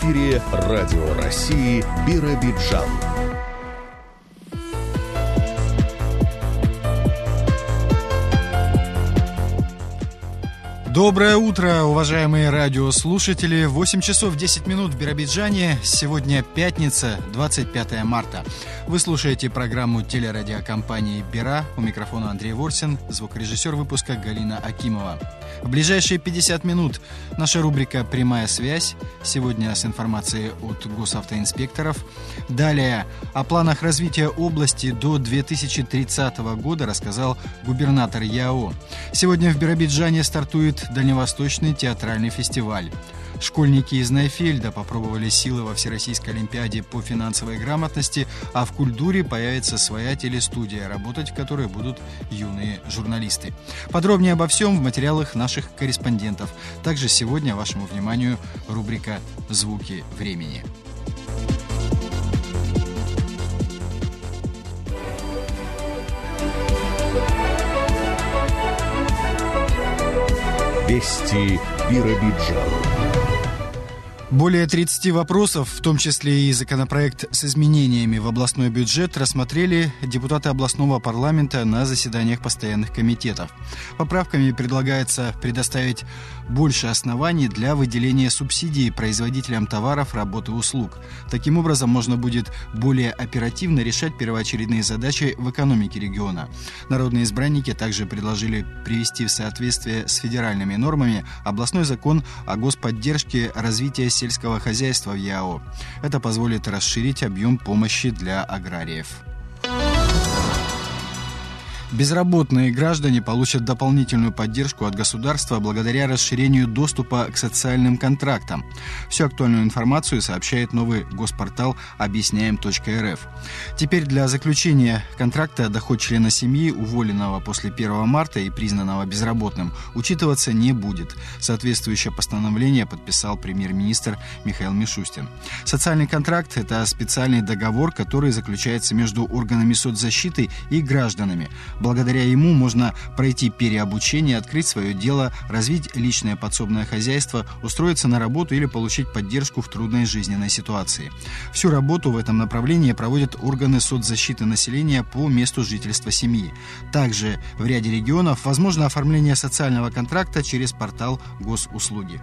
эфире Радио России Биробиджан. Доброе утро, уважаемые радиослушатели. 8 часов 10 минут в Биробиджане. Сегодня пятница, 25 марта. Вы слушаете программу телерадиокомпании «Бера». У микрофона Андрей Ворсин, звукорежиссер выпуска Галина Акимова. В ближайшие 50 минут наша рубрика «Прямая связь». Сегодня с информацией от госавтоинспекторов. Далее о планах развития области до 2030 года рассказал губернатор ЯО. Сегодня в Биробиджане стартует Дальневосточный театральный фестиваль. Школьники из Найфельда попробовали силы во Всероссийской Олимпиаде по финансовой грамотности, а в Культуре появится своя телестудия, работать в которой будут юные журналисты. Подробнее обо всем в материалах наших корреспондентов. Также сегодня вашему вниманию рубрика «Звуки времени». Вести Биробиджан. Более 30 вопросов, в том числе и законопроект с изменениями в областной бюджет, рассмотрели депутаты областного парламента на заседаниях постоянных комитетов. Поправками предлагается предоставить больше оснований для выделения субсидий производителям товаров, работ и услуг. Таким образом, можно будет более оперативно решать первоочередные задачи в экономике региона. Народные избранники также предложили привести в соответствие с федеральными нормами областной закон о господдержке развития сельского хозяйства в ЯО. Это позволит расширить объем помощи для аграриев. Безработные граждане получат дополнительную поддержку от государства благодаря расширению доступа к социальным контрактам. Всю актуальную информацию сообщает новый госпортал объясняем.рф. Теперь для заключения контракта доход члена семьи, уволенного после 1 марта и признанного безработным, учитываться не будет. Соответствующее постановление подписал премьер-министр Михаил Мишустин. Социальный контракт – это специальный договор, который заключается между органами соцзащиты и гражданами – Благодаря ему можно пройти переобучение, открыть свое дело, развить личное подсобное хозяйство, устроиться на работу или получить поддержку в трудной жизненной ситуации. Всю работу в этом направлении проводят органы соцзащиты населения по месту жительства семьи. Также в ряде регионов возможно оформление социального контракта через портал госуслуги.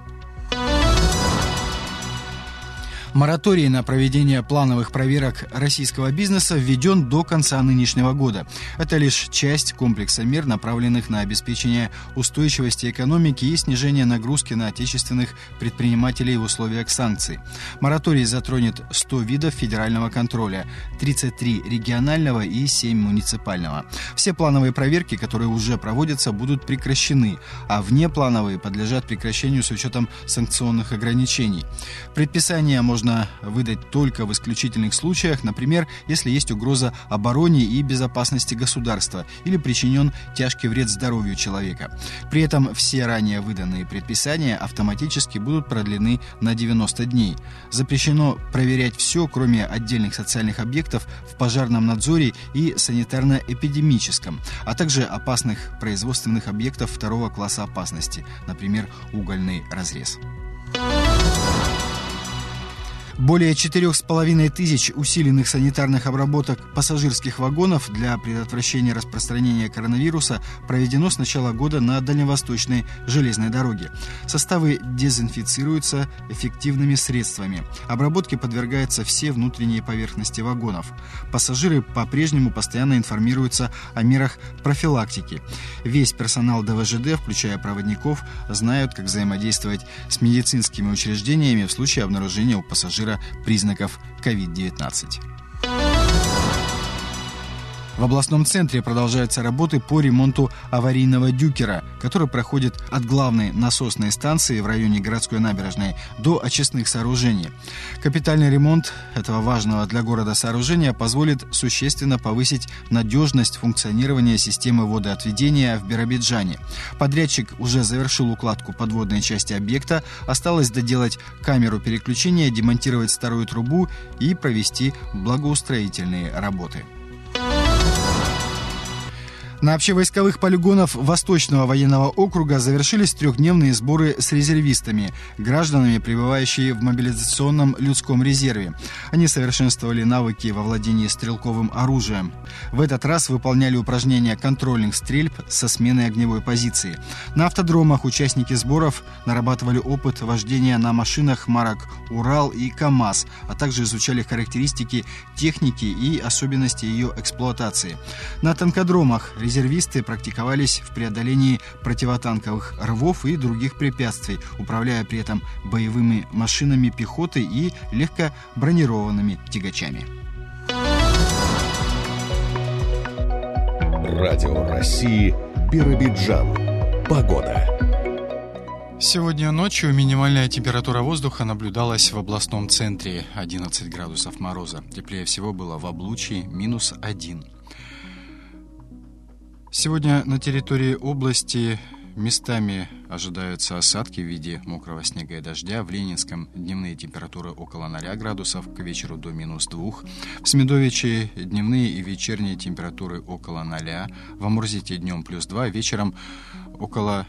Мораторий на проведение плановых проверок российского бизнеса введен до конца нынешнего года. Это лишь часть комплекса мер, направленных на обеспечение устойчивости экономики и снижение нагрузки на отечественных предпринимателей в условиях санкций. Мораторий затронет 100 видов федерального контроля, 33 регионального и 7 муниципального. Все плановые проверки, которые уже проводятся, будут прекращены, а внеплановые подлежат прекращению с учетом санкционных ограничений. Предписание можно можно выдать только в исключительных случаях, например, если есть угроза обороне и безопасности государства или причинен тяжкий вред здоровью человека. При этом все ранее выданные предписания автоматически будут продлены на 90 дней. Запрещено проверять все, кроме отдельных социальных объектов в пожарном надзоре и санитарно-эпидемическом, а также опасных производственных объектов второго класса опасности, например, угольный разрез. Более четырех с половиной тысяч усиленных санитарных обработок пассажирских вагонов для предотвращения распространения коронавируса проведено с начала года на дальневосточной железной дороге. Составы дезинфицируются эффективными средствами. Обработке подвергаются все внутренние поверхности вагонов. Пассажиры по-прежнему постоянно информируются о мерах профилактики. Весь персонал ДВЖД, включая проводников, знают, как взаимодействовать с медицинскими учреждениями в случае обнаружения у пассажира пассажира признаков COVID-19. В областном центре продолжаются работы по ремонту аварийного дюкера, который проходит от главной насосной станции в районе городской набережной до очистных сооружений. Капитальный ремонт этого важного для города сооружения позволит существенно повысить надежность функционирования системы водоотведения в Биробиджане. Подрядчик уже завершил укладку подводной части объекта, осталось доделать камеру переключения, демонтировать старую трубу и провести благоустроительные работы. На общевойсковых полигонах Восточного военного округа завершились трехдневные сборы с резервистами, гражданами, пребывающими в мобилизационном людском резерве. Они совершенствовали навыки во владении стрелковым оружием. В этот раз выполняли упражнения контрольных стрельб со сменой огневой позиции. На автодромах участники сборов нарабатывали опыт вождения на машинах марок «Урал» и «КамАЗ», а также изучали характеристики техники и особенности ее эксплуатации. На танкодромах резервисты практиковались в преодолении противотанковых рвов и других препятствий, управляя при этом боевыми машинами пехоты и легко бронированными тягачами. Радио России Биробиджан. Погода. Сегодня ночью минимальная температура воздуха наблюдалась в областном центре 11 градусов мороза. Теплее всего было в Облучии минус 1. Сегодня на территории области местами ожидаются осадки в виде мокрого снега и дождя. В Ленинском дневные температуры около 0 градусов, к вечеру до минус 2. В Смедовиче дневные и вечерние температуры около 0. В Амурзите днем плюс 2, вечером около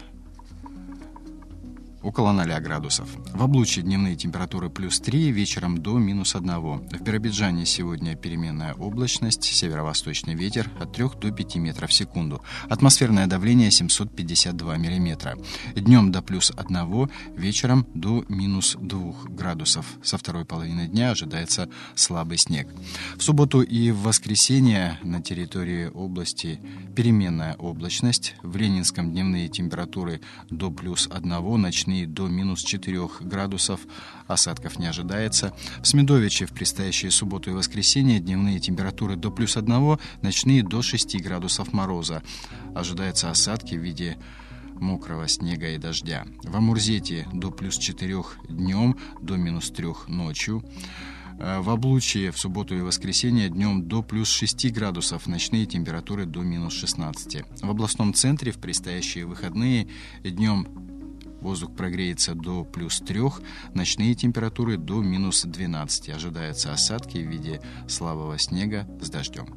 около 0 градусов. В Облучье дневные температуры плюс 3, вечером до минус 1. В Биробиджане сегодня переменная облачность, северо-восточный ветер от 3 до 5 метров в секунду. Атмосферное давление 752 миллиметра. Днем до плюс 1, вечером до минус 2 градусов. Со второй половины дня ожидается слабый снег. В субботу и в воскресенье на территории области переменная облачность. В Ленинском дневные температуры до плюс 1, ночные ночные до минус 4 градусов. Осадков не ожидается. В Смедовиче в предстоящие субботу и воскресенье дневные температуры до плюс 1, ночные до 6 градусов мороза. Ожидаются осадки в виде мокрого снега и дождя. В Амурзете до плюс 4 днем, до минус 3 ночью. Э, в Облучье в субботу и воскресенье днем до плюс 6 градусов, ночные температуры до минус 16. В областном центре в предстоящие выходные днем Воздух прогреется до плюс 3, ночные температуры до минус 12. Ожидаются осадки в виде слабого снега с дождем.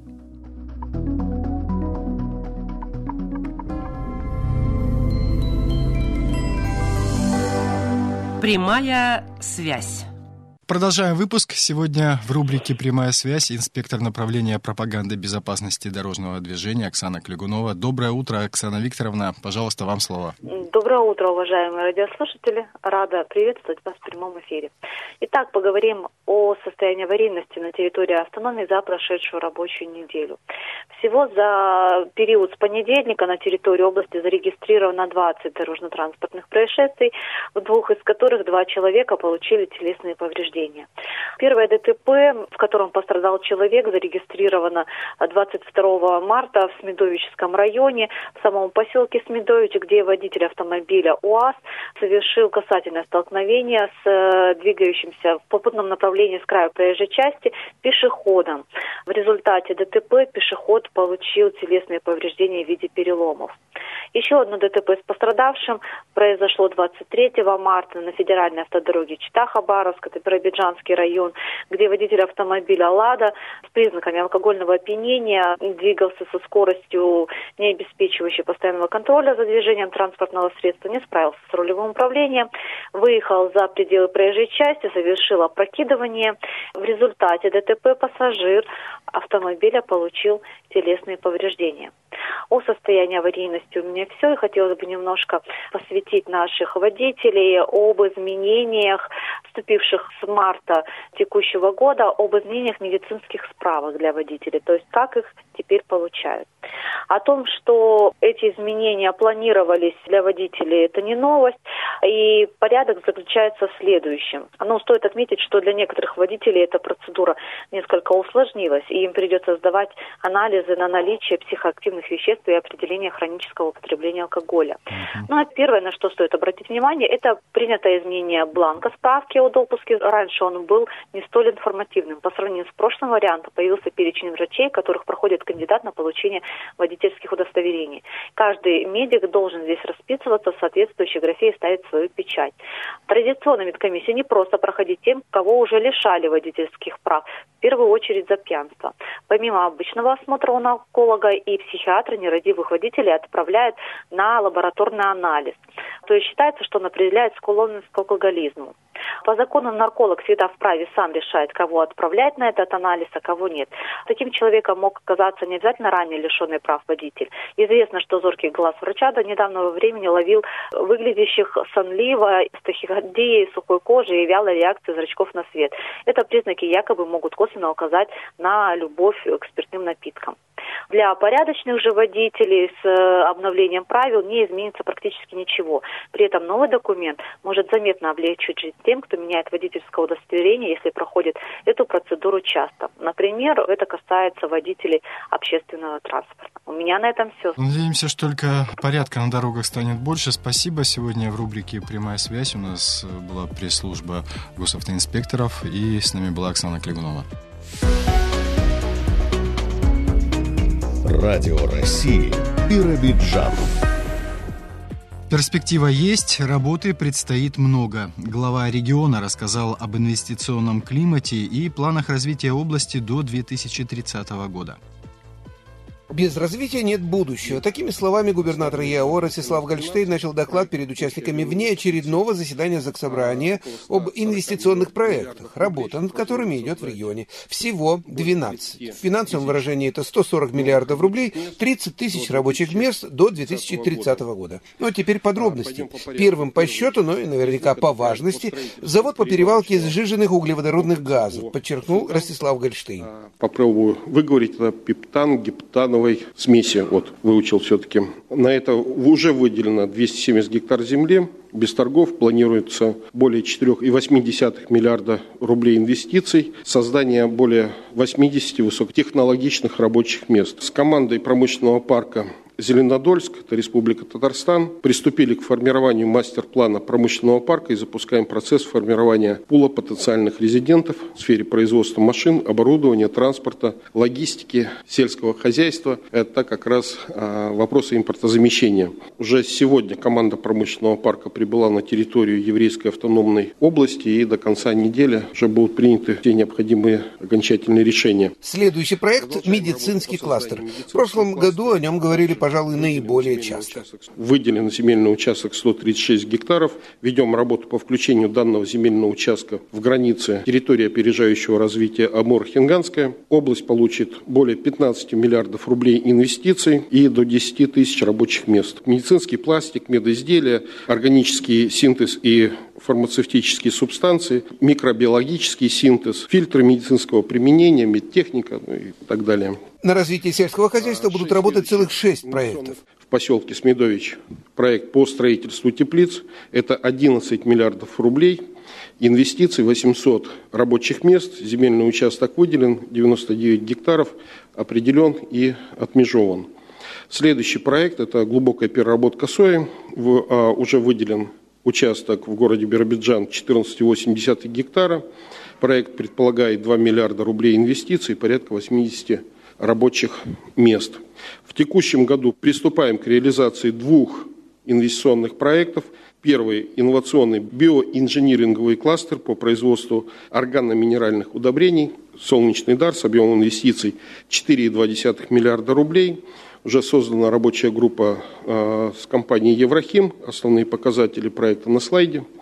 Прямая связь. Продолжаем выпуск. Сегодня в рубрике «Прямая связь» инспектор направления пропаганды безопасности дорожного движения Оксана Клюгунова. Доброе утро, Оксана Викторовна. Пожалуйста, вам слово. Доброе утро, уважаемые радиослушатели. Рада приветствовать вас в прямом эфире. Итак, поговорим о состоянии аварийности на территории автономии за прошедшую рабочую неделю. Всего за период с понедельника на территории области зарегистрировано 20 дорожно-транспортных происшествий, в двух из которых два человека получили телесные повреждения повреждения. Первое ДТП, в котором пострадал человек, зарегистрировано 22 марта в Смедовическом районе, в самом поселке Смедович, где водитель автомобиля УАЗ совершил касательное столкновение с э, двигающимся в попутном направлении с края проезжей части пешеходом. В результате ДТП пешеход получил телесные повреждения в виде переломов. Еще одно ДТП с пострадавшим произошло 23 марта на федеральной автодороге Чита-Хабаровск, это Биробиджанский район, где водитель автомобиля «Лада» с признаками алкогольного опьянения двигался со скоростью, не обеспечивающей постоянного контроля за движением транспортного средства, не справился с рулевым управлением, выехал за пределы проезжей части, совершил опрокидывание. В результате ДТП пассажир автомобиля получил телесные повреждения. О состоянии аварийности у меня все. И хотелось бы немножко посвятить наших водителей об изменениях, вступивших с марта текущего года, об изменениях медицинских справок для водителей, то есть как их теперь получают. О том, что эти изменения планировались для водителей, это не новость. И порядок заключается в следующем. Но стоит отметить, что для некоторых водителей эта процедура несколько усложнилась, и им придется сдавать анализы на наличие психоактивных веществ и определение хронического употребления алкоголя. Uh-huh. Ну а первое, на что стоит обратить внимание, это принятое изменение бланка справки период допуска. Раньше он был не столь информативным. По сравнению с прошлым вариантом появился перечень врачей, которых проходит кандидат на получение водительских удостоверений. Каждый медик должен здесь расписываться в соответствующей графе и ставить свою печать. Традиционно медкомиссия не просто проходить тем, кого уже лишали водительских прав, в первую очередь за пьянство. Помимо обычного осмотра нарколога и психиатра нерадивых водителей отправляют на лабораторный анализ. То есть считается, что он определяет склонность к алкоголизму. По закону нарколог всегда вправе сам решать, кого отправлять на этот анализ, а кого нет. Таким человеком мог оказаться не обязательно ранее лишенный прав водитель. Известно, что зоркий глаз врача до недавнего времени ловил выглядящих сонливо, с тахикардией, сухой кожей и вялой реакцией зрачков на свет. Это признаки якобы могут косвенно указать на любовь к спиртным напиткам. Для порядочных же водителей с э, обновлением правил не изменится практически ничего. При этом новый документ может заметно облегчить жизнь тем, кто меняет водительское удостоверение, если проходит эту процедуру часто. Например, это касается водителей общественного транспорта. У меня на этом все. Надеемся, что только порядка на дорогах станет больше. Спасибо. Сегодня в рубрике «Прямая связь» у нас была пресс-служба госавтоинспекторов, и с нами была Оксана Клигунова. Радио России Биробиджан. Перспектива есть, работы предстоит много. Глава региона рассказал об инвестиционном климате и планах развития области до 2030 года. Без развития нет будущего. Такими словами губернатор ЯО Ростислав Гольштейн начал доклад перед участниками вне очередного заседания Заксобрания об инвестиционных проектах, работа над которыми идет в регионе. Всего 12. В финансовом выражении это 140 миллиардов рублей, 30 тысяч рабочих мест до 2030 года. Ну а теперь подробности. Первым по счету, но и наверняка по важности, завод по перевалке сжиженных углеводородных газов, подчеркнул Ростислав Гольштейн. Попробую выговорить это пептан, гептановый зерновой смеси, вот, выучил все-таки. На это уже выделено 270 гектар земли. Без торгов планируется более 4,8 миллиарда рублей инвестиций, создание более 80 высокотехнологичных рабочих мест. С командой промышленного парка Зеленодольск, это Республика Татарстан, приступили к формированию мастер-плана промышленного парка и запускаем процесс формирования пула потенциальных резидентов в сфере производства машин, оборудования, транспорта, логистики, сельского хозяйства. Это как раз а, вопросы импортозамещения. Уже сегодня команда промышленного парка прибыла на территорию еврейской автономной области и до конца недели уже будут приняты все необходимые окончательные решения. Следующий проект – медицинский кластер. В прошлом году о нем говорили пожалуй, наиболее часто. Выделен земельный участок 136 гектаров. Ведем работу по включению данного земельного участка в границы территории опережающего развития Амур-Хинганская. Область получит более 15 миллиардов рублей инвестиций и до 10 тысяч рабочих мест. Медицинский пластик, медизделия, органический синтез и фармацевтические субстанции, микробиологический синтез, фильтры медицинского применения, медтехника ну и так далее. На развитие сельского хозяйства будут работать целых шесть проектов. В поселке Смедович проект по строительству теплиц. Это 11 миллиардов рублей. Инвестиций 800 рабочих мест. Земельный участок выделен, 99 гектаров, определен и отмежован. Следующий проект – это глубокая переработка сои. В, а, уже выделен участок в городе Биробиджан 14,8 гектара. Проект предполагает 2 миллиарда рублей инвестиций, порядка 80 рабочих мест. В текущем году приступаем к реализации двух инвестиционных проектов. Первый – инновационный биоинжиниринговый кластер по производству органно-минеральных удобрений «Солнечный дар» с объемом инвестиций 4,2 миллиарда рублей. Уже создана рабочая группа э, с компанией «Еврохим». Основные показатели проекта на слайде –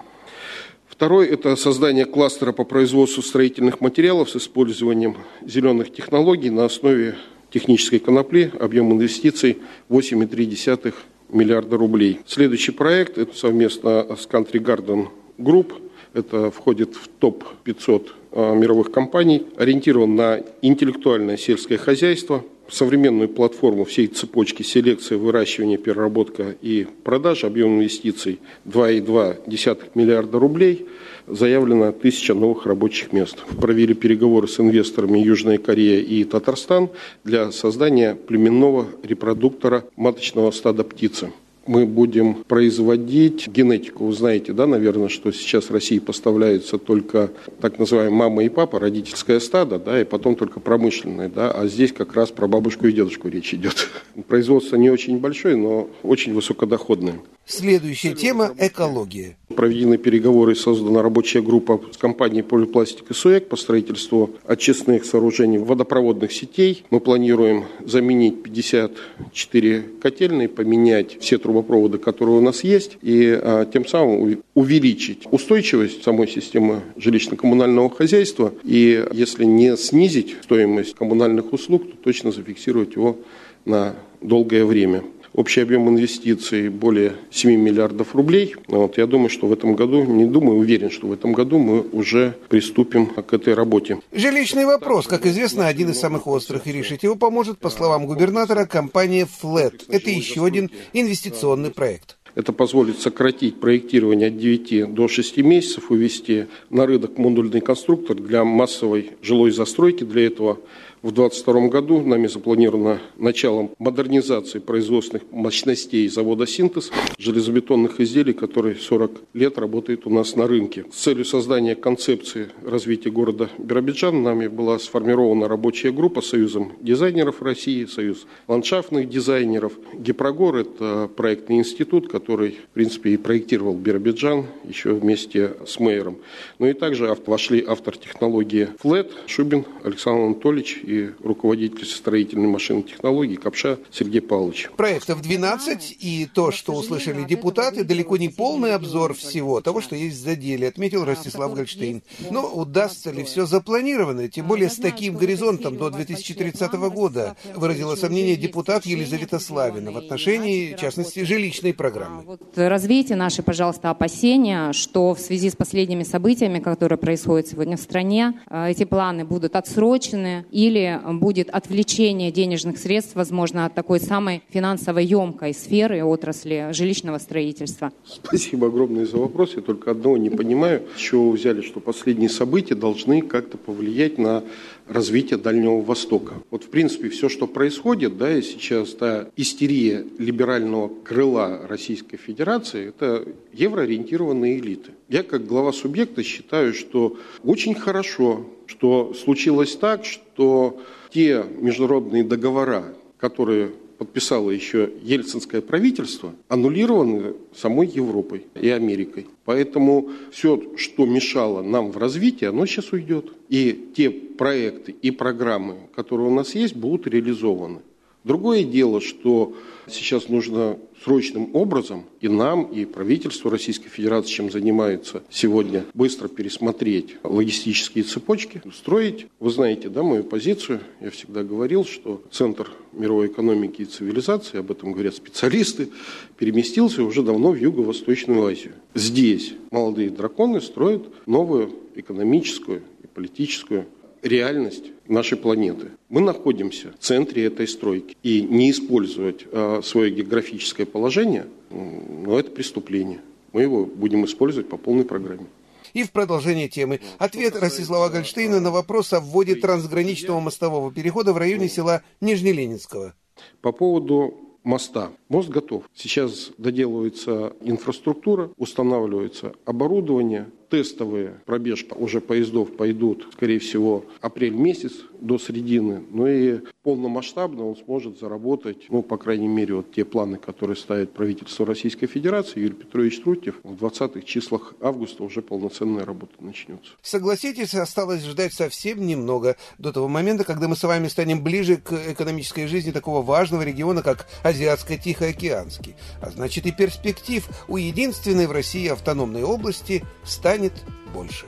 Второй – это создание кластера по производству строительных материалов с использованием зеленых технологий на основе технической конопли. Объем инвестиций 8,3 миллиарда рублей. Следующий проект – это совместно с Country Garden Group. Это входит в топ-500 а, мировых компаний. Ориентирован на интеллектуальное сельское хозяйство – современную платформу всей цепочки селекции, выращивания, переработка и продажи, объем инвестиций 2,2 миллиарда рублей, заявлено 1000 новых рабочих мест. Провели переговоры с инвесторами Южная Корея и Татарстан для создания племенного репродуктора маточного стада птицы. Мы будем производить генетику. Вы знаете, да, наверное, что сейчас в России поставляются только так называемые мама и папа, родительское стадо, да, и потом только промышленное, да, а здесь как раз про бабушку и дедушку речь идет. Производство не очень большое, но очень высокодоходное. Следующая тема – экология. Проведены переговоры, создана рабочая группа с компанией «Полипластик и СУЭК» по строительству очистных сооружений водопроводных сетей. Мы планируем заменить 54 котельные, поменять все трубопроводы, которые у нас есть, и а, тем самым увеличить устойчивость самой системы жилищно-коммунального хозяйства. И если не снизить стоимость коммунальных услуг, то точно зафиксировать его на долгое время. Общий объем инвестиций более 7 миллиардов рублей. Вот, я думаю, что в этом году, не думаю, уверен, что в этом году мы уже приступим к этой работе. Жилищный вопрос, как известно, один из самых острых, и решить его поможет, по словам губернатора, компания FLET. Это еще один инвестиционный проект. Это позволит сократить проектирование от 9 до 6 месяцев, увести на рынок модульный конструктор для массовой жилой застройки. Для этого в 2022 году нами запланировано начало модернизации производственных мощностей завода «Синтез» железобетонных изделий, который 40 лет работает у нас на рынке. С целью создания концепции развития города Биробиджан нами была сформирована рабочая группа Союзом дизайнеров России, Союз ландшафтных дизайнеров. Гипрогор – это проектный институт, который, в принципе, и проектировал Биробиджан еще вместе с мэром. Ну и также вошли автор технологии FLET Шубин Александр Анатольевич и руководитель строительной машины технологий Капша Сергей Павлович. Проектов 12, и то, что услышали депутаты, далеко не полный обзор всего того, что есть в заделе, отметил Ростислав Гольштейн. Но удастся ли все запланированное, тем более с таким горизонтом до 2030 года, выразила сомнение депутат Елизавета Славина в отношении, в частности, жилищной программы. Вот развейте наши, пожалуйста, опасения, что в связи с последними событиями, которые происходят сегодня в стране, э, эти планы будут отсрочены или или будет отвлечение денежных средств, возможно, от такой самой финансово емкой сферы отрасли жилищного строительства? Спасибо огромное за вопрос. Я только одного не понимаю, с чего вы взяли, что последние события должны как-то повлиять на развитие Дальнего Востока. Вот, в принципе, все, что происходит, да, и сейчас та истерия либерального крыла Российской Федерации, это евроориентированные элиты. Я, как глава субъекта, считаю, что очень хорошо, что случилось так, что те международные договора, которые подписало еще ельцинское правительство, аннулированы самой Европой и Америкой. Поэтому все, что мешало нам в развитии, оно сейчас уйдет. И те проекты и программы, которые у нас есть, будут реализованы. Другое дело, что сейчас нужно срочным образом и нам, и правительству Российской Федерации, чем занимается сегодня, быстро пересмотреть логистические цепочки, устроить. Вы знаете, да, мою позицию. Я всегда говорил, что центр мировой экономики и цивилизации, об этом говорят специалисты, переместился уже давно в Юго-Восточную Азию. Здесь молодые драконы строят новую экономическую и политическую реальность нашей планеты. Мы находимся в центре этой стройки. И не использовать э, свое географическое положение, ну, это преступление. Мы его будем использовать по полной программе. И в продолжение темы. Ответ Ростислава Гольштейна на вопрос о вводе трансграничного мостового перехода в районе села Нижнеленинского. По поводу моста. Мост готов. Сейчас доделывается инфраструктура, устанавливается оборудование, тестовые пробежки уже поездов пойдут, скорее всего, апрель месяц до середины. Ну и полномасштабно он сможет заработать, ну, по крайней мере, вот те планы, которые ставит правительство Российской Федерации, Юрий Петрович Трутьев, в 20-х числах августа уже полноценная работа начнется. Согласитесь, осталось ждать совсем немного до того момента, когда мы с вами станем ближе к экономической жизни такого важного региона, как Азиатско-Тихоокеанский. А значит и перспектив у единственной в России автономной области станет станет больше.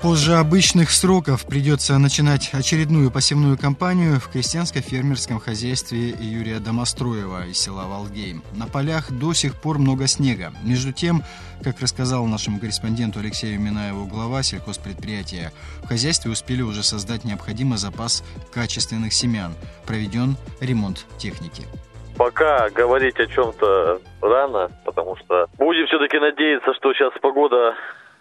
Позже обычных сроков придется начинать очередную посевную кампанию в крестьянско-фермерском хозяйстве Юрия Домостроева из села Валгейм. На полях до сих пор много снега. Между тем, как рассказал нашему корреспонденту Алексею Минаеву глава сельхозпредприятия, в хозяйстве успели уже создать необходимый запас качественных семян. Проведен ремонт техники. Пока говорить о чем-то рано, потому что будем все-таки надеяться, что сейчас погода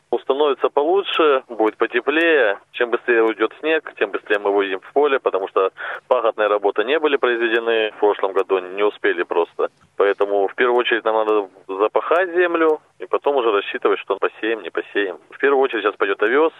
Установится получше, будет потеплее. Чем быстрее уйдет снег, тем быстрее мы выйдем в поле, потому что пахотные работы не были произведены в прошлом году, не успели просто. Поэтому в первую очередь нам надо запахать землю и потом уже рассчитывать, что посеем, не посеем. В первую очередь сейчас пойдет овес.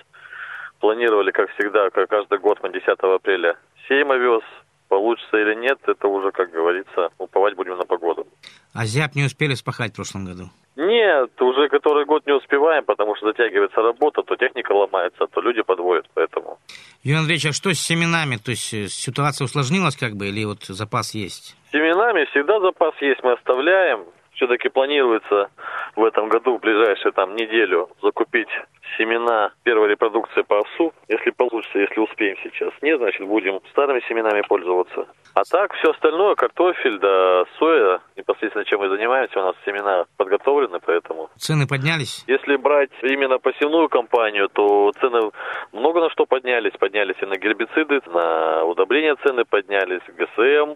Планировали, как всегда, как каждый год мы 10 апреля сеем овес. Получится или нет, это уже, как говорится, уповать будем на погоду. А зяб не успели спахать в прошлом году? Нет, уже который год не успеваем, потому что затягивается работа, то техника ломается, то люди подводят, поэтому. Юрий Андреевич, а что с семенами? То есть э, ситуация усложнилась как бы или вот запас есть? С семенами всегда запас есть, мы оставляем. Все-таки планируется в этом году, в ближайшую там неделю, закупить семена первой репродукции по овсу, если получится, если успеем сейчас. Нет, значит, будем старыми семенами пользоваться. А так, все остальное, картофель, да соя, непосредственно чем мы занимаемся, у нас семена подготовлены, поэтому... Цены поднялись? Если брать именно посевную компанию, то цены много на что поднялись. Поднялись и на гербициды, на удобрения цены поднялись, ГСМ.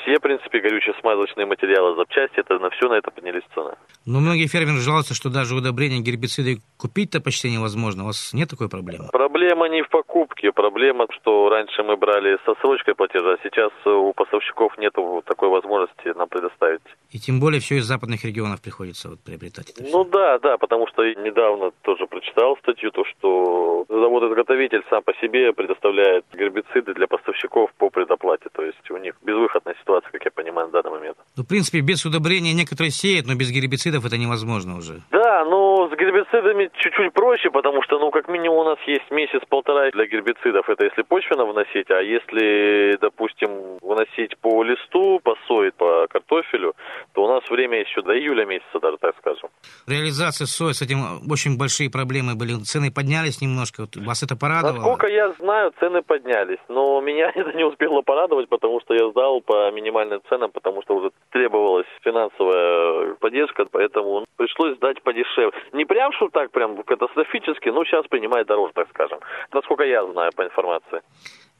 Все, в принципе, горюче-смазочные материалы, запчасти, это на все на это поднялись цены. Но многие фермеры жалуются, что даже удобрения, гербициды купить-то почти невозможно. У вас нет такой проблемы? Проблема не в покупке. Проблема, что раньше мы брали со срочкой платежа, а сейчас у поставщиков нет такой возможности нам предоставить. И тем более все из западных регионов приходится вот приобретать. Ну да, да, потому что недавно тоже прочитал статью, то, что завод-изготовитель сам по себе предоставляет гербициды для поставщиков по предоплате. То есть у них безвыходная ситуация, как я понимаю, на данный момент. Ну, в принципе, без удобрения некоторые сеют, но без гербицидов это невозможно уже. Да, но с гербицидами чуть-чуть проще, потому что, ну, как минимум у нас есть месяц-полтора для гербицидов. Это если почвенно вносить, а если, допустим, вносить по листу, по сое, по картофелю, то у нас время еще до июля месяца даже, так скажем. Реализация сои, с этим очень большие проблемы были. Цены поднялись немножко. Вот вас это порадовало? Насколько я знаю, цены поднялись. Но меня это не успело порадовать, потому что я сдал по минимальным ценам, потому что уже требовалась финансовая поддержка, поэтому пришлось сдать подешевле. Не прям, что так прям катастрофически, но сейчас принимает дороже, так скажем. Насколько я знаю по информации.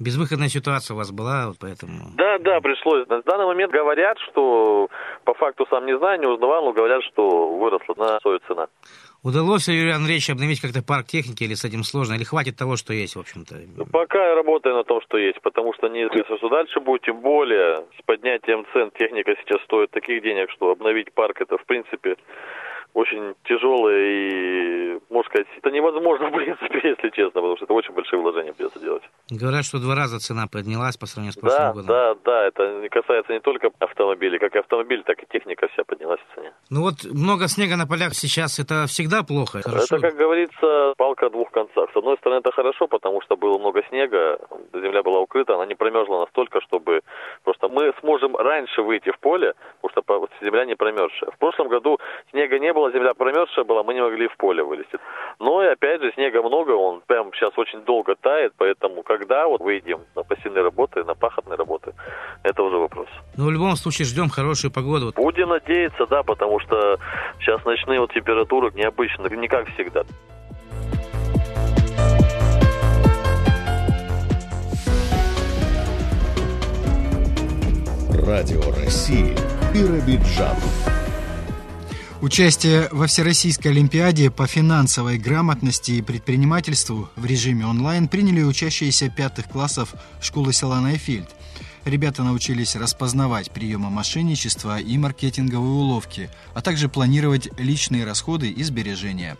Безвыходная ситуация у вас была, вот поэтому... Да, да, пришлось. На данный момент говорят, что по факту сам не знаю, не узнавал, но говорят, что выросла на свою цена. Удалось ли, Юрий Андреевич, обновить как-то парк техники или с этим сложно? Или хватит того, что есть, в общем-то? Ну, пока я работаю на том, что есть, потому что неизвестно, что дальше будет. Тем более, с поднятием цен техника сейчас стоит таких денег, что обновить парк, это, в принципе, очень тяжелое и, можно сказать, это невозможно, в принципе, если честно, потому что это очень большие вложения придется делать. Говорят, что два раза цена поднялась по сравнению с прошлым да, годом. Да, да, это касается не только автомобилей, как и автомобиль, так и техника вся поднялась в цене. Ну вот много снега на полях сейчас, это всегда плохо? Хорошо? Это, как говорится, палка о двух концах. С одной стороны, это хорошо, потому что было много снега, земля была укрыта, она не промерзла настолько, чтобы просто мы сможем раньше выйти в поле, потому что земля не промерзшая. В прошлом году снега не было, земля промерзшая была, мы не могли в поле вылезти. Но и опять же, снега много, он прям сейчас очень долго тает, поэтому когда вот выйдем на пассивные работы, на пахотные работы, это уже вопрос. Ну, в любом случае, ждем хорошую погоду. Будем надеяться, да, потому что сейчас ночные вот температуры необычные, не как всегда. Радио России Биробиджан. Участие во Всероссийской Олимпиаде по финансовой грамотности и предпринимательству в режиме онлайн приняли учащиеся пятых классов школы села Найфельд. Ребята научились распознавать приемы мошенничества и маркетинговые уловки, а также планировать личные расходы и сбережения.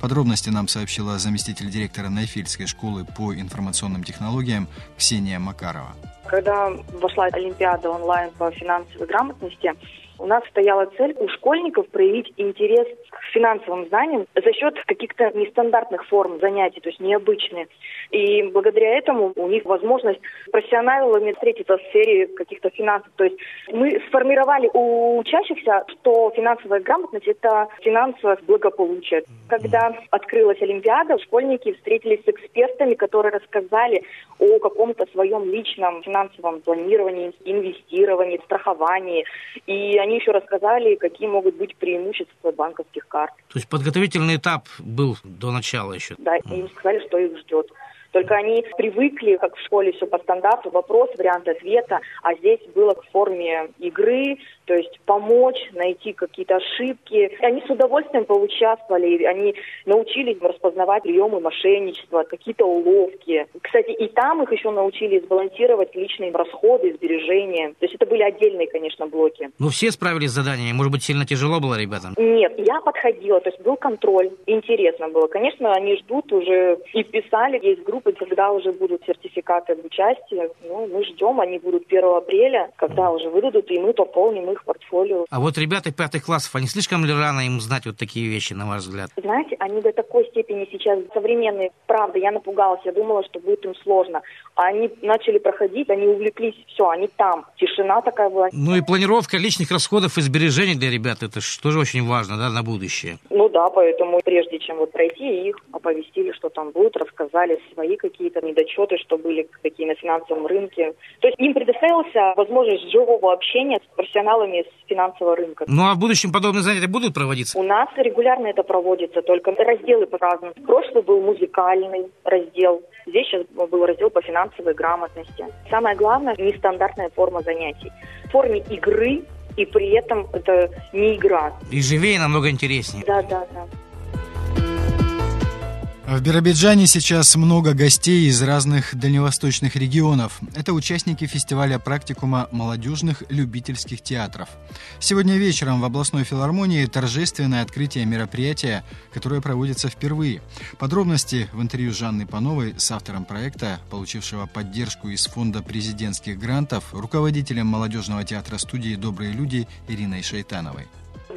Подробности нам сообщила заместитель директора Найфельдской школы по информационным технологиям Ксения Макарова. Когда вошла Олимпиада онлайн по финансовой грамотности, у нас стояла цель у школьников проявить интерес к финансовым знаниям за счет каких-то нестандартных форм занятий, то есть необычные. И благодаря этому у них возможность профессионалами встретиться в сфере каких-то финансов. То есть мы сформировали у учащихся, что финансовая грамотность – это финансовое благополучие. Когда открылась Олимпиада, школьники встретились с экспертами, которые рассказали о каком-то своем личном финансовом планировании, инвестировании, страховании. И они еще рассказали, какие могут быть преимущества банковских карт. То есть подготовительный этап был до начала еще? Да, и им сказали, что их ждет. Только они привыкли, как в школе все по стандарту, вопрос, вариант ответа, а здесь было в форме игры, то есть помочь, найти какие-то ошибки. Они с удовольствием поучаствовали, они научились распознавать приемы мошенничества, какие-то уловки. Кстати, и там их еще научили сбалансировать личные расходы, сбережения. То есть это были отдельные, конечно, блоки. Ну, все справились с заданиями. Может быть, сильно тяжело было ребятам? Нет, я подходила, то есть был контроль. Интересно было. Конечно, они ждут уже и писали, есть группы, когда уже будут сертификаты об участии. Ну, мы ждем, они будут 1 апреля, когда уже выдадут, и мы пополним их портфолио. А вот ребята пятых классов, они слишком ли рано им знать вот такие вещи, на ваш взгляд? Знаете, они до такой степени сейчас современные. Правда, я напугалась, я думала, что будет им сложно. А они начали проходить, они увлеклись, все, они там. Тишина такая была. Ну и планировка личных расходов и сбережений для ребят, это же тоже очень важно, да, на будущее. Ну да, поэтому прежде чем вот пройти, их оповестили, что там будет, рассказали свои какие-то недочеты, что были какие на финансовом рынке. То есть им предоставился возможность живого общения с профессионалами с финансового рынка. Ну а в будущем подобные занятия будут проводиться? У нас регулярно это проводится, только разделы по-разному. Прошлый был музыкальный раздел, здесь сейчас был раздел по финансовой грамотности. Самое главное – нестандартная форма занятий. В форме игры, и при этом это не игра. И живее намного интереснее. Да, да, да. В Биробиджане сейчас много гостей из разных дальневосточных регионов. Это участники фестиваля практикума молодежных любительских театров. Сегодня вечером в областной филармонии торжественное открытие мероприятия, которое проводится впервые. Подробности в интервью Жанны Пановой с автором проекта, получившего поддержку из Фонда президентских грантов, руководителем молодежного театра студии «Добрые люди» Ириной Шайтановой.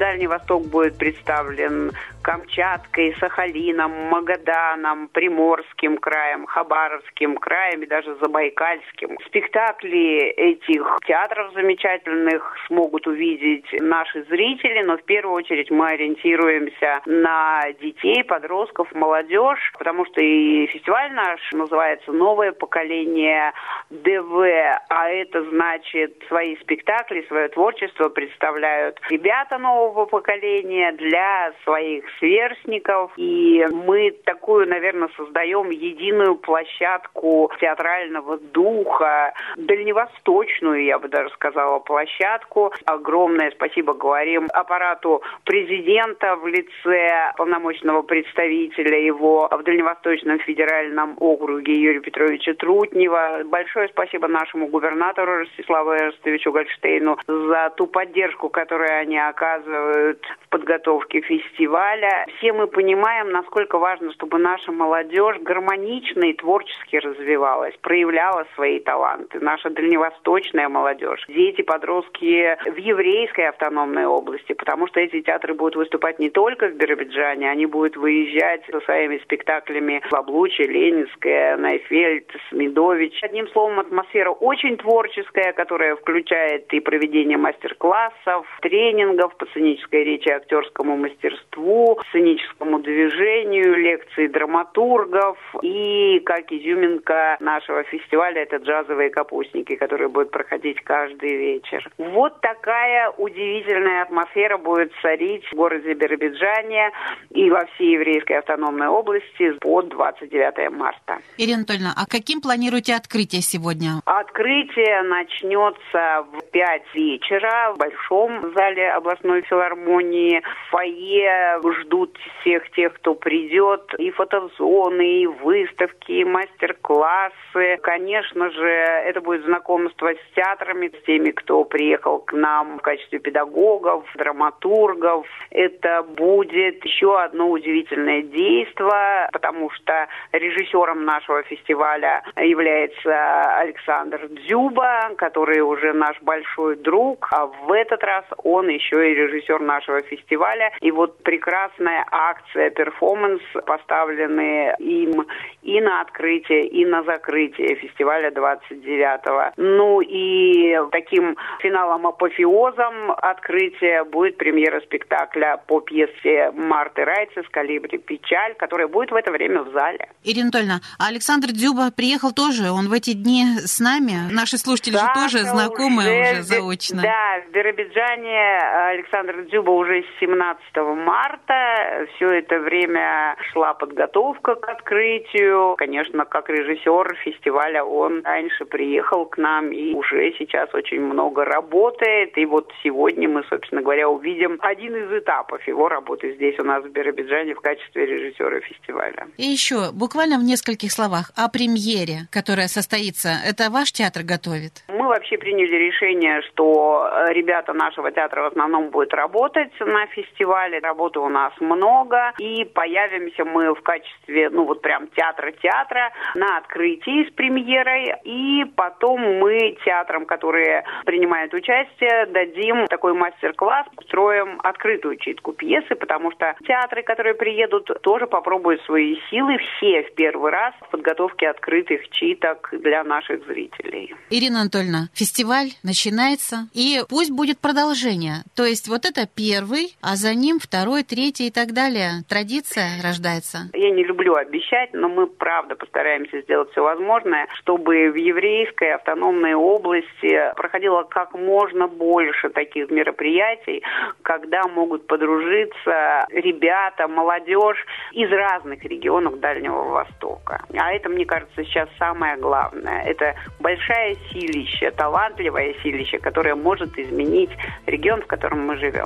Дальний Восток будет представлен Камчаткой, Сахалином, Магаданом, Приморским краем, Хабаровским краем и даже Забайкальским. Спектакли этих театров замечательных смогут увидеть наши зрители, но в первую очередь мы ориентируемся на детей, подростков, молодежь, потому что и фестиваль наш называется «Новое поколение ДВ», а это значит свои спектакли, свое творчество представляют ребята нового нового поколения, для своих сверстников. И мы такую, наверное, создаем единую площадку театрального духа, дальневосточную, я бы даже сказала, площадку. Огромное спасибо говорим аппарату президента в лице полномочного представителя его в Дальневосточном федеральном округе Юрия Петровича Трутнева. Большое спасибо нашему губернатору Ростиславу Эрстовичу Гольштейну за ту поддержку, которую они оказывают участвуют в подготовке фестиваля. Все мы понимаем, насколько важно, чтобы наша молодежь гармонично и творчески развивалась, проявляла свои таланты. Наша дальневосточная молодежь, дети, подростки в еврейской автономной области, потому что эти театры будут выступать не только в Биробиджане, они будут выезжать со своими спектаклями в Облуче, Ленинская, Найфельд, Смедович. Одним словом, атмосфера очень творческая, которая включает и проведение мастер-классов, тренингов по сценической речи, актерскому мастерству, сценическому движению, лекции драматургов и, как изюминка нашего фестиваля, это джазовые капустники, которые будут проходить каждый вечер. Вот такая удивительная атмосфера будет царить в городе Биробиджане и во всей еврейской автономной области по 29 марта. Ирина Анатольевна, а каким планируете открытие сегодня? Открытие начнется в 5 вечера в большом зале областной филармонии. Фойе ждут всех тех, кто придет. И фотозоны, и выставки, и мастер-классы. Конечно же, это будет знакомство с театрами, с теми, кто приехал к нам в качестве педагогов, драматургов. Это будет еще одно удивительное действие, потому что режиссером нашего фестиваля является Александр Дзюба, который уже наш большой друг, а в этот раз он еще и режиссер нашего фестиваля. И вот прекрасная акция, перформанс, поставленные им и на открытие, и на закрытие фестиваля 29-го. Ну и таким финалом-апофеозом открытия будет премьера спектакля по пьесе Марты Райцес «Калибри печаль», которая будет в это время в зале. Ирина Анатольевна, а Александр Дзюба приехал тоже, он в эти дни с нами. Наши слушатели да, же тоже знакомы уже, уже заочно. Да, в Биробиджане Александр Дзюба уже с 17 марта. Все это время шла подготовка к открытию. Конечно, как режиссер фестиваля он раньше приехал к нам и уже сейчас очень много работает. И вот сегодня мы, собственно говоря, увидим один из этапов его работы здесь у нас в Биробиджане в качестве режиссера фестиваля. И еще, буквально в нескольких словах, о премьере, которая состоится. Это ваш театр готовит? Мы вообще приняли решение, что э, ребята нашего театра в основном будут работать на фестивале. Работы у нас много. И появимся мы в качестве, ну вот прям театра-театра на открытии с премьерой. И потом мы театрам, которые принимают участие, дадим такой мастер-класс, устроим открытую читку пьесы, потому что театры, которые приедут, тоже попробуют свои силы все в первый раз в подготовке открытых читок для наших зрителей. Ирина Анатольевна, фестиваль начинается, и пусть будет продолжение. То есть вот это первый, а за ним второй, третий и так далее. Традиция рождается. Я не люблю обещать, но мы правда постараемся сделать все возможное, чтобы в еврейской автономной области проходило как можно больше таких мероприятий, когда могут подружиться ребята, молодежь из разных регионов Дальнего Востока. А это, мне кажется, сейчас самое главное. Это большая силища, талантливое силище, которое может изменить регион, в котором мы живем.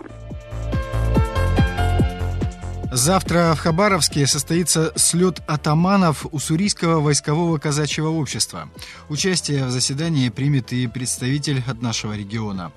Завтра в Хабаровске состоится слет атаманов Уссурийского войскового казачьего общества. Участие в заседании примет и представитель от нашего региона.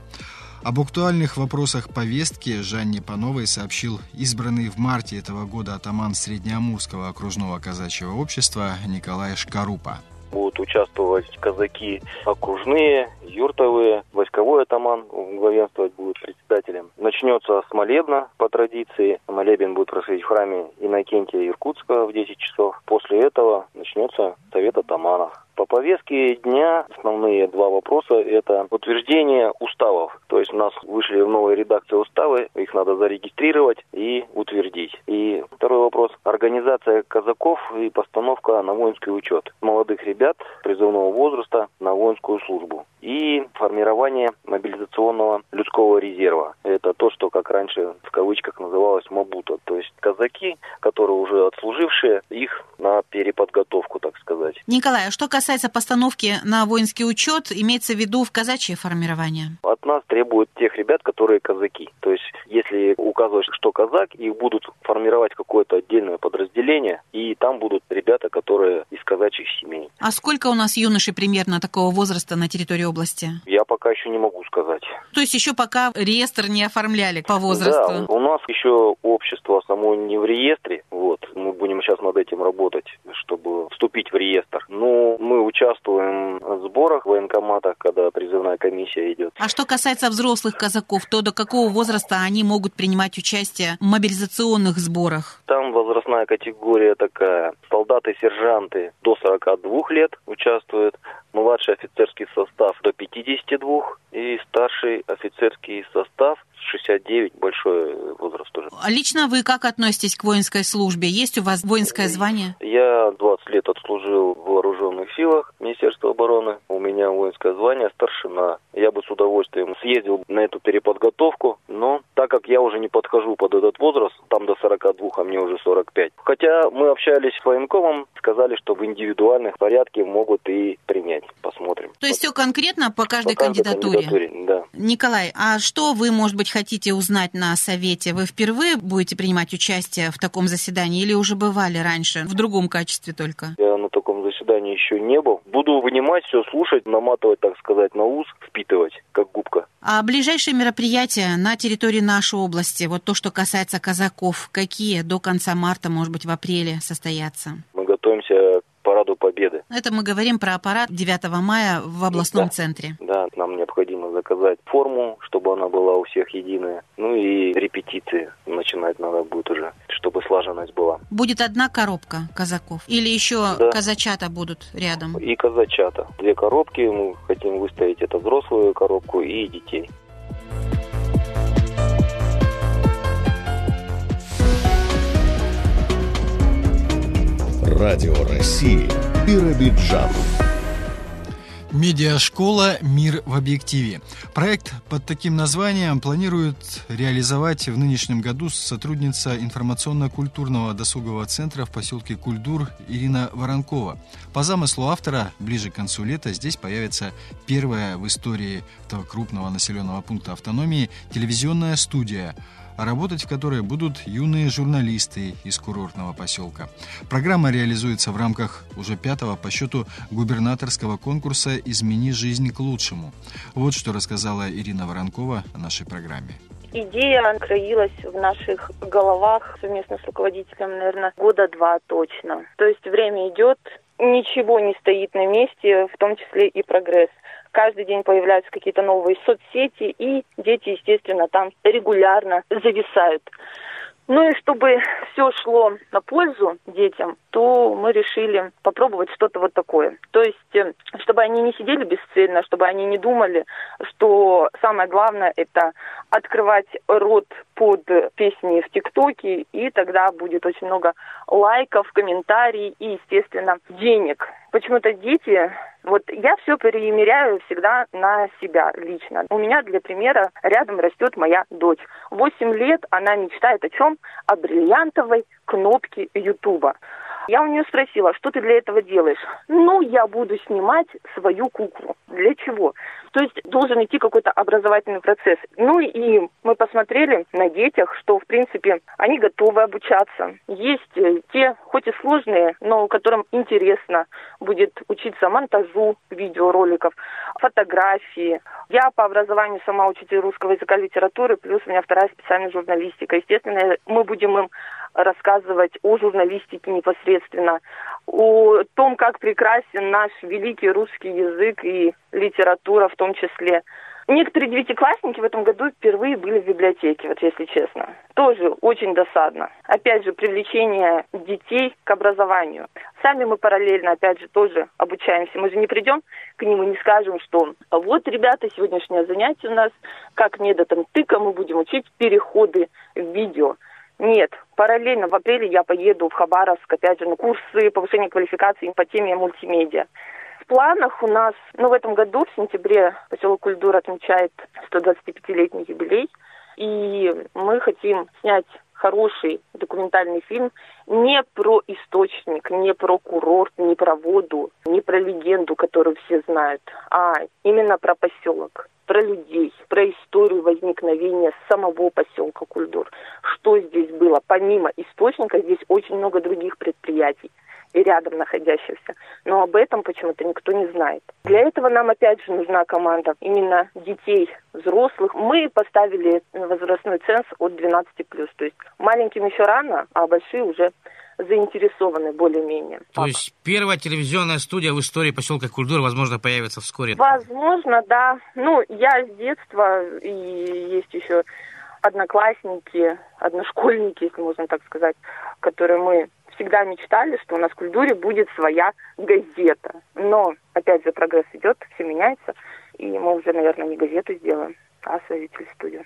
Об актуальных вопросах повестки Жанне Пановой сообщил избранный в марте этого года атаман Среднеамурского окружного казачьего общества Николай Шкарупа. Будут участвовать казаки окружные, юртовые, войсковой атаман главенствовать будет председателем. Начнется с молебна по традиции. Молебен будет происходить в храме Иннокентия Иркутска в 10 часов. После этого начнется совет атаманов. По повестке дня основные два вопроса – это утверждение уставов. То есть у нас вышли в новой редакции уставы, их надо зарегистрировать и утвердить. И второй вопрос – организация казаков и постановка на воинский учет молодых ребят призывного возраста на воинскую службу. И формирование мобилизационного людского резерва. Это то, что, как раньше в кавычках называлось мабута. То есть казаки, которые уже отслужившие, их на переподготовку, так сказать. Николай, а что касается постановки на воинский учет, имеется в виду в казачье формирование? От нас требуют тех ребят, которые казаки. То есть, если указывать, что казак, их будут формировать какое-то отдельное подразделение, и там будут ребята, которые из казачьих семей. А сколько у нас юношей примерно такого возраста на территории области? Я пока еще не могу сказать. То есть еще пока реестр не оформляли по возрасту? Да, у нас еще общество само не в реестре, вот, мы будем сейчас над этим работать, чтобы вступить в реестр. Но мы участвуем в сборах в военкоматах, когда призывная комиссия идет. А что касается взрослых казаков, то до какого возраста они могут принимать участие в мобилизационных сборах? Там возрастная категория такая. Солдаты, сержанты до 42 лет участвуют, младший офицерский состав до 52 и старший офицерский состав 69, большой возраст тоже. А лично вы как относитесь к воинской службе? Есть у вас воинское звание? Я 20 лет силах Министерства обороны. У меня воинское звание старшина. Я бы с удовольствием съездил на эту переподготовку, но так как я уже не подхожу под этот возраст, там до 42, а мне уже 45. Хотя мы общались с военкомом, сказали, что в индивидуальных порядке могут и принять. Посмотрим. То есть все конкретно по каждой, по каждой кандидатуре? кандидатуре? Да. Николай, а что вы, может быть, хотите узнать на совете? Вы впервые будете принимать участие в таком заседании или уже бывали раньше, в другом качестве только? Я на таком заседании еще не был. Буду вынимать все, слушать, наматывать, так сказать, на ус, впитывать, как губка. А ближайшие мероприятия на территории нашей области, вот то, что касается казаков, какие до конца марта, может быть, в апреле состоятся? Мы готовимся параду Победы. Это мы говорим про аппарат 9 мая в областном да. центре. Да, нам необходимо заказать форму, чтобы она была у всех единая. Ну и репетиции начинать надо будет уже, чтобы слаженность была. Будет одна коробка казаков? Или еще да. казачата будут рядом? И казачата. Две коробки. Мы хотим выставить это взрослую коробку и детей. Радио России Биробиджан. Медиашкола «Мир в объективе». Проект под таким названием планирует реализовать в нынешнем году сотрудница информационно-культурного досугового центра в поселке Кульдур Ирина Воронкова. По замыслу автора, ближе к концу лета здесь появится первая в истории этого крупного населенного пункта автономии телевизионная студия – работать в которой будут юные журналисты из курортного поселка. Программа реализуется в рамках уже пятого по счету губернаторского конкурса «Измени жизнь к лучшему». Вот что рассказала Ирина Воронкова о нашей программе. Идея кроилась в наших головах совместно с руководителем, наверное, года два точно. То есть время идет, ничего не стоит на месте, в том числе и прогресс каждый день появляются какие-то новые соцсети, и дети, естественно, там регулярно зависают. Ну и чтобы все шло на пользу детям, то мы решили попробовать что-то вот такое. То есть, э, чтобы они не сидели бесцельно, чтобы они не думали, что самое главное это открывать рот под песни в ТикТоке, и тогда будет очень много лайков, комментариев и, естественно, денег. Почему-то дети вот я все перемеряю всегда на себя лично. У меня, для примера, рядом растет моя дочь. Восемь лет она мечтает о чем? О бриллиантовой кнопке Ютуба. Я у нее спросила, что ты для этого делаешь? Ну, я буду снимать свою куклу. Для чего? То есть должен идти какой-то образовательный процесс. Ну и мы посмотрели на детях, что, в принципе, они готовы обучаться. Есть э, те, хоть и сложные, но которым интересно будет учиться монтажу видеороликов, фотографии. Я по образованию сама учитель русского языка и литературы, плюс у меня вторая специальная журналистика. Естественно, мы будем им рассказывать о журналистике непосредственно, о том, как прекрасен наш великий русский язык и литература в том числе. Некоторые девятиклассники в этом году впервые были в библиотеке, вот если честно. Тоже очень досадно. Опять же, привлечение детей к образованию. Сами мы параллельно, опять же, тоже обучаемся. Мы же не придем к ним и не скажем, что вот, ребята, сегодняшнее занятие у нас, как методом тыка мы будем учить переходы в видео. Нет, параллельно в апреле я поеду в Хабаровск, опять же, на курсы повышения квалификации по теме мультимедиа. В планах у нас, ну, в этом году, в сентябре, поселок Культур отмечает 125-летний юбилей, и мы хотим снять хороший документальный фильм не про источник, не про курорт, не про воду, не про легенду, которую все знают, а именно про поселок про людей, про историю возникновения самого поселка Кульдур. Что здесь было? Помимо источника, здесь очень много других предприятий и рядом находящихся. Но об этом почему-то никто не знает. Для этого нам опять же нужна команда именно детей, взрослых. Мы поставили возрастной ценз от 12+. То есть маленьким еще рано, а большие уже заинтересованы более-менее. То есть первая телевизионная студия в истории поселка Культура, возможно, появится вскоре? Возможно, да. Ну, я с детства, и есть еще одноклассники, одношкольники, если можно так сказать, которые мы всегда мечтали, что у нас в культуре будет своя газета. Но, опять же, прогресс идет, все меняется, и мы уже, наверное, не газету сделаем, а свою телестудию.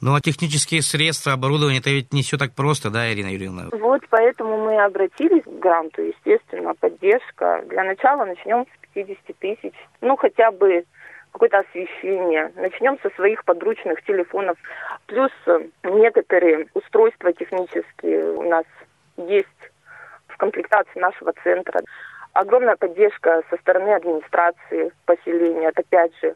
Ну, а технические средства, оборудование, это ведь не все так просто, да, Ирина Юрьевна? Вот поэтому мы обратились к гранту, естественно, поддержка. Для начала начнем с 50 тысяч, ну, хотя бы какое-то освещение. Начнем со своих подручных телефонов. Плюс э, некоторые устройства технические у нас есть комплектации нашего центра. Огромная поддержка со стороны администрации поселения. Это опять же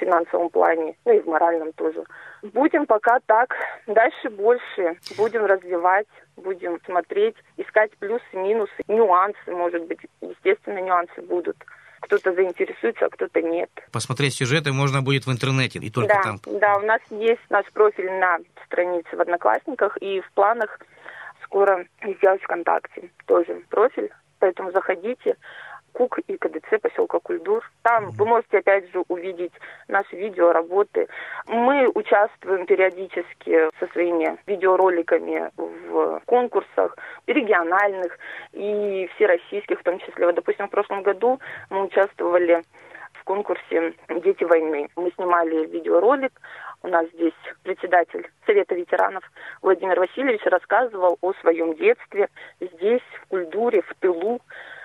финансовом плане, ну и в моральном тоже. Будем пока так, дальше больше, будем развивать, будем смотреть, искать плюсы, минусы, нюансы, может быть, естественно, нюансы будут. Кто-то заинтересуется, а кто-то нет. Посмотреть сюжеты можно будет в интернете и только да, там. Да, у нас есть наш профиль на странице в Одноклассниках и в планах скоро сделать ВКонтакте тоже профиль, поэтому заходите. КУК и КДЦ поселка Кульдур. Там вы можете опять же увидеть наши видео, работы. Мы участвуем периодически со своими видеороликами в конкурсах региональных и всероссийских в том числе. Вот, допустим, в прошлом году мы участвовали в конкурсе «Дети войны». Мы снимали видеоролик, у нас здесь председатель Совета ветеранов Владимир Васильевич рассказывал о своем детстве здесь, в Кульдуре, в тылу,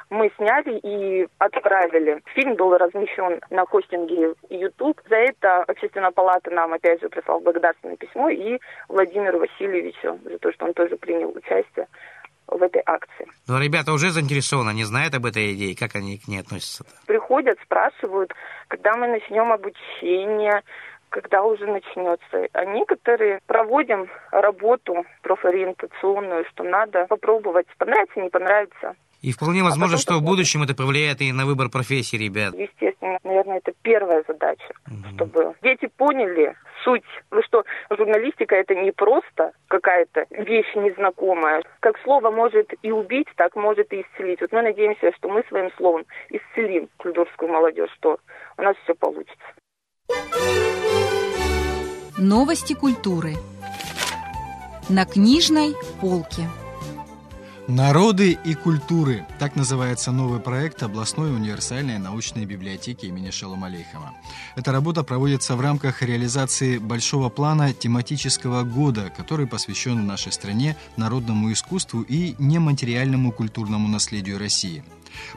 мы сняли и отправили. Фильм был размещен на хостинге YouTube. За это Общественная палата нам опять же прислал благодарственное письмо и Владимиру Васильевичу за то, что он тоже принял участие в этой акции. Но ребята уже заинтересованы, они знают об этой идее, как они к ней относятся? -то? Приходят, спрашивают, когда мы начнем обучение, когда уже начнется. А некоторые проводим работу профориентационную, что надо попробовать, понравится, не понравится. И вполне возможно, а что в будущем это повлияет и на выбор профессии ребят. Естественно, наверное, это первая задача, угу. чтобы дети поняли суть. Ну что, журналистика это не просто какая-то вещь незнакомая. Как слово может и убить, так может и исцелить. Вот мы надеемся, что мы своим словом исцелим культурскую молодежь, что у нас все получится. Новости культуры на книжной полке. Народы и культуры. Так называется новый проект областной универсальной научной библиотеки имени Шалом Алейхама. Эта работа проводится в рамках реализации большого плана тематического года, который посвящен в нашей стране народному искусству и нематериальному культурному наследию России.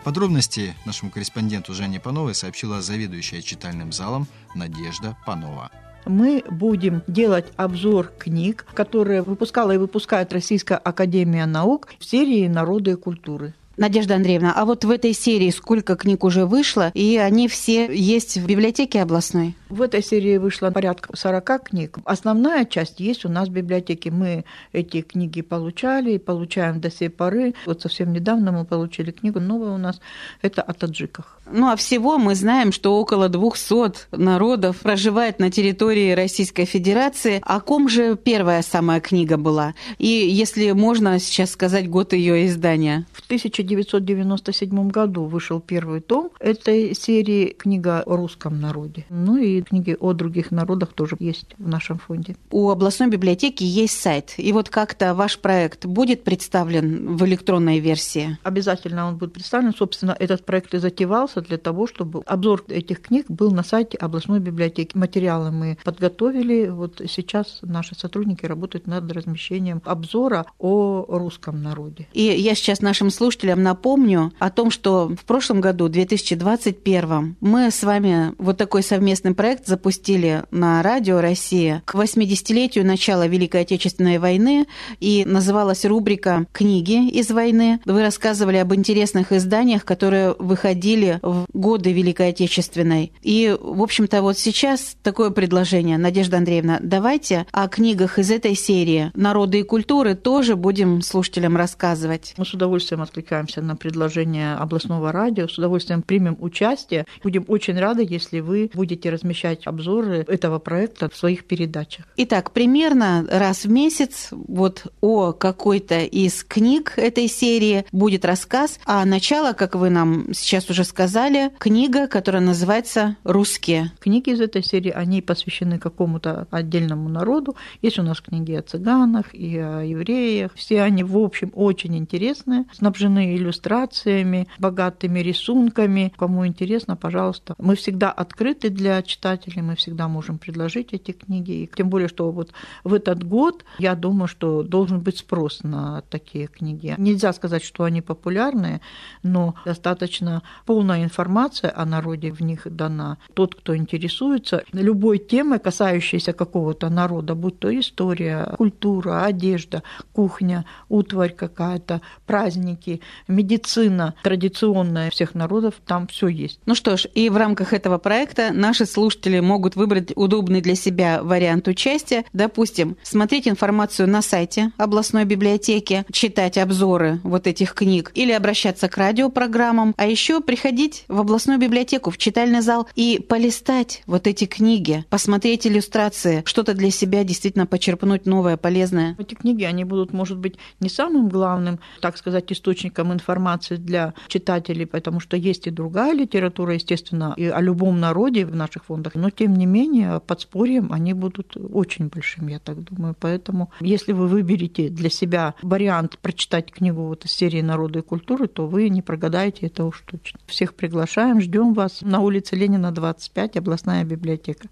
Подробности нашему корреспонденту Жанне Пановой сообщила заведующая читальным залом Надежда Панова мы будем делать обзор книг, которые выпускала и выпускает Российская Академия Наук в серии «Народы и культуры». Надежда Андреевна, а вот в этой серии сколько книг уже вышло, и они все есть в библиотеке областной? В этой серии вышло порядка 40 книг. Основная часть есть у нас в библиотеке. Мы эти книги получали и получаем до сей поры. Вот совсем недавно мы получили книгу новая у нас. Это о таджиках. Ну а всего мы знаем, что около 200 народов проживает на территории Российской Федерации. О ком же первая самая книга была? И если можно сейчас сказать год ее издания? В 1997 году вышел первый том этой серии «Книга о русском народе». Ну и книги о других народах тоже есть в нашем фонде. У областной библиотеки есть сайт. И вот как-то ваш проект будет представлен в электронной версии? Обязательно он будет представлен. Собственно, этот проект и затевался для того, чтобы обзор этих книг был на сайте областной библиотеки. Материалы мы подготовили. Вот сейчас наши сотрудники работают над размещением обзора о русском народе. И я сейчас нашим слушателям напомню о том, что в прошлом году, 2021, мы с вами вот такой совместный проект запустили на радио Россия к 80-летию начала Великой Отечественной войны, и называлась рубрика «Книги из войны». Вы рассказывали об интересных изданиях, которые выходили в годы Великой Отечественной. И, в общем-то, вот сейчас такое предложение, Надежда Андреевна, давайте о книгах из этой серии «Народы и культуры» тоже будем слушателям рассказывать. Мы с удовольствием откликаемся на предложение областного радио, с удовольствием примем участие. Будем очень рады, если вы будете размещать обзоры этого проекта в своих передачах. Итак, примерно раз в месяц вот о какой-то из книг этой серии будет рассказ, а начало, как вы нам сейчас уже сказали, книга, которая называется «Русские». Книги из этой серии, они посвящены какому-то отдельному народу. Есть у нас книги о цыганах и о евреях. Все они, в общем, очень интересные, снабжены иллюстрациями, богатыми рисунками. Кому интересно, пожалуйста. Мы всегда открыты для читателей, мы всегда можем предложить эти книги. И тем более, что вот в этот год, я думаю, что должен быть спрос на такие книги. Нельзя сказать, что они популярные, но достаточно полная информация о народе в них дана. Тот, кто интересуется любой темой, касающейся какого-то народа, будь то история, культура, одежда, кухня, утварь какая-то, праздники, медицина традиционная всех народов, там все есть. Ну что ж, и в рамках этого проекта наши слушатели могут выбрать удобный для себя вариант участия. Допустим, смотреть информацию на сайте областной библиотеки, читать обзоры вот этих книг или обращаться к радиопрограммам, а еще приходить в областную библиотеку, в читальный зал и полистать вот эти книги, посмотреть иллюстрации, что-то для себя действительно почерпнуть новое, полезное. Эти книги, они будут, может быть, не самым главным, так сказать, источником информации для читателей, потому что есть и другая литература, естественно, и о любом народе в наших фондах, но тем не менее подспорьем они будут очень большим, я так думаю. Поэтому, если вы выберете для себя вариант прочитать книгу вот из серии «Народы и культуры», то вы не прогадаете это уж точно. Всех приглашаем, ждем вас на улице Ленина, 25, областная библиотека.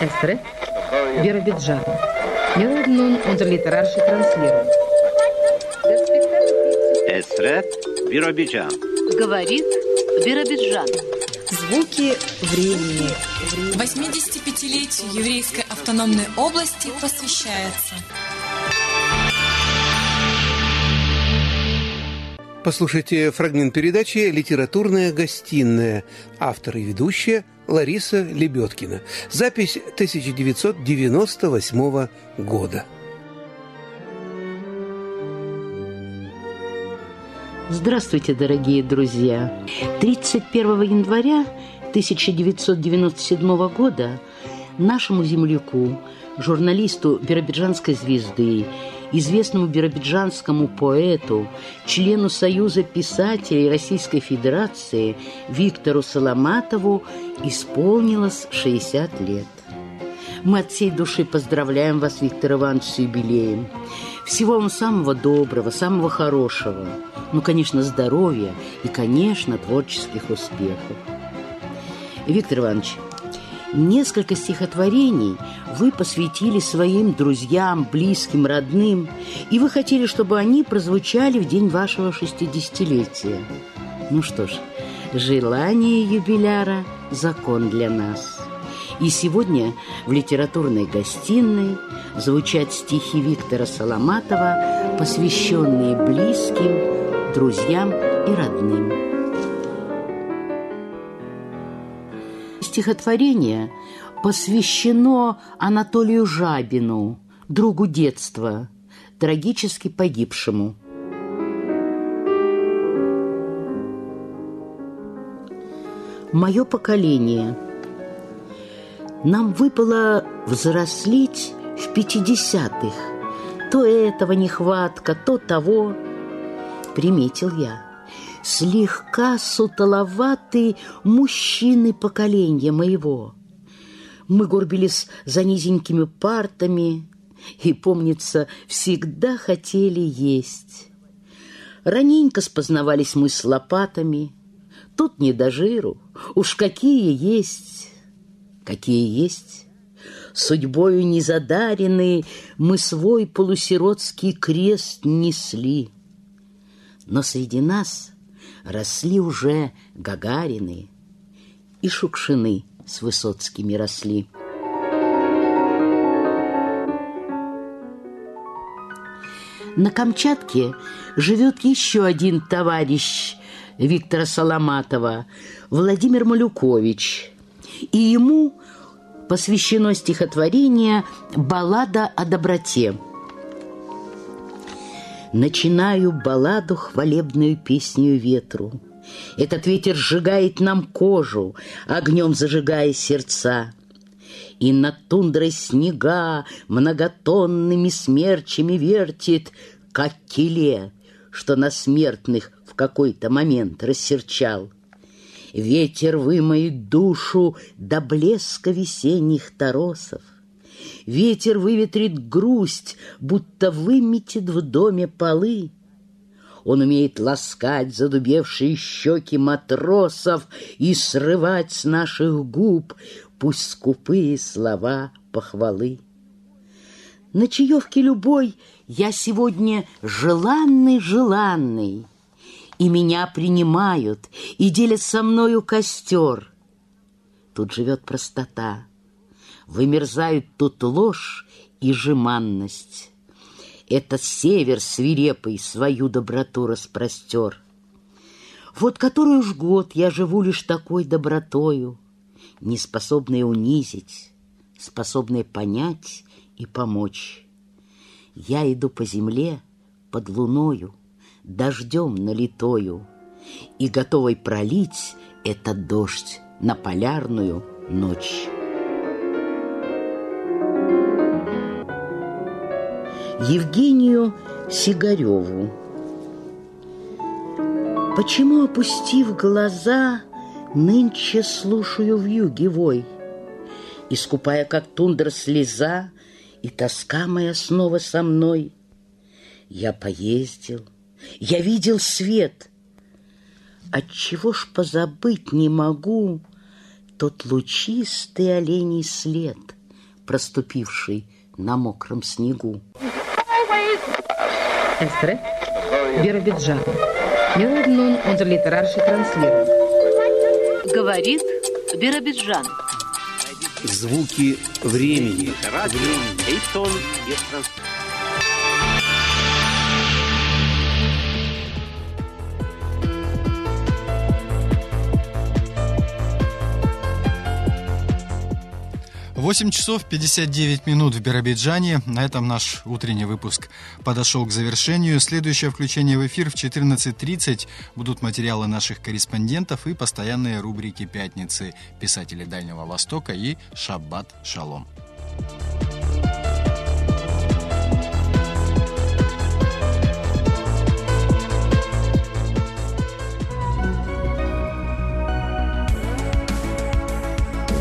Эстре, Биробиджан. Мелоднун unser literarische Transferung. Эстрет Биробиджан. Говорит Биробиджан. Звуки времени. 85-летию еврейской автономной области посвящается. Послушайте фрагмент передачи «Литературная гостиная». Автор и ведущая Лариса Лебедкина. Запись 1998 года. Здравствуйте, дорогие друзья! 31 января 1997 года нашему земляку, журналисту Биробиджанской звезды, известному биробиджанскому поэту, члену Союза писателей Российской Федерации Виктору Соломатову исполнилось 60 лет. Мы от всей души поздравляем вас, Виктор Иванович, с юбилеем. Всего вам самого доброго, самого хорошего. Ну, конечно, здоровья и, конечно, творческих успехов. Виктор Иванович, несколько стихотворений вы посвятили своим друзьям, близким, родным, и вы хотели, чтобы они прозвучали в день вашего шестидесятилетия. Ну что ж, желание юбиляра – закон для нас. И сегодня в литературной гостиной звучат стихи Виктора Соломатова, посвященные близким, друзьям и родным. Стихотворение посвящено Анатолию Жабину, другу детства, трагически погибшему. Мое поколение. Нам выпало взрослеть в пятидесятых. То этого нехватка, то того. Приметил я. Слегка сутоловатые мужчины поколения моего. Мы горбились за низенькими партами и, помнится, всегда хотели есть. Раненько спознавались мы с лопатами. Тут не до жиру, уж какие есть, какие есть. Судьбою незадаренные мы свой полусиротский крест несли. Но среди нас росли уже Гагарины и Шукшины с Высоцкими росли. На Камчатке живет еще один товарищ Виктора Соломатова, Владимир Малюкович. И ему посвящено стихотворение «Баллада о доброте». Начинаю балладу хвалебную песню ветру. Этот ветер сжигает нам кожу, огнем зажигая сердца. И над тундрой снега многотонными смерчами вертит, как келе, что на смертных в какой-то момент рассерчал. Ветер вымоет душу до блеска весенних торосов. Ветер выветрит грусть, будто выметит в доме полы. Он умеет ласкать задубевшие щеки матросов и срывать с наших губ пусть скупые слова похвалы. На чаевке любой я сегодня желанный-желанный, и меня принимают, и делят со мною костер. Тут живет простота, вымерзают тут ложь и жеманность. Это север свирепый свою доброту распростер. Вот который уж год я живу лишь такой добротою, Не способная унизить, способная понять и помочь. Я иду по земле под луною, Дождем налитою, И готовой пролить этот дождь на полярную ночь. Евгению Сигареву. Почему, опустив глаза, нынче слушаю в юге вой, Искупая, как тундра, слеза, и тоска моя снова со мной? Я поездил, я видел свет. Отчего ж позабыть не могу Тот лучистый оленей след, Проступивший на мокром снегу. Эстре, Биробиджан. Мелоднун он литерарший. Говорит Биробиджан. Звуки времени. Времени. 8 часов 59 минут в Биробиджане. На этом наш утренний выпуск подошел к завершению. Следующее включение в эфир в 14.30 будут материалы наших корреспондентов и постоянные рубрики «Пятницы. Писатели Дальнего Востока» и «Шаббат Шалом».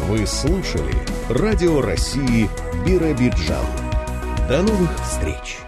Вы слушали Радио России Биробиджан. До новых встреч!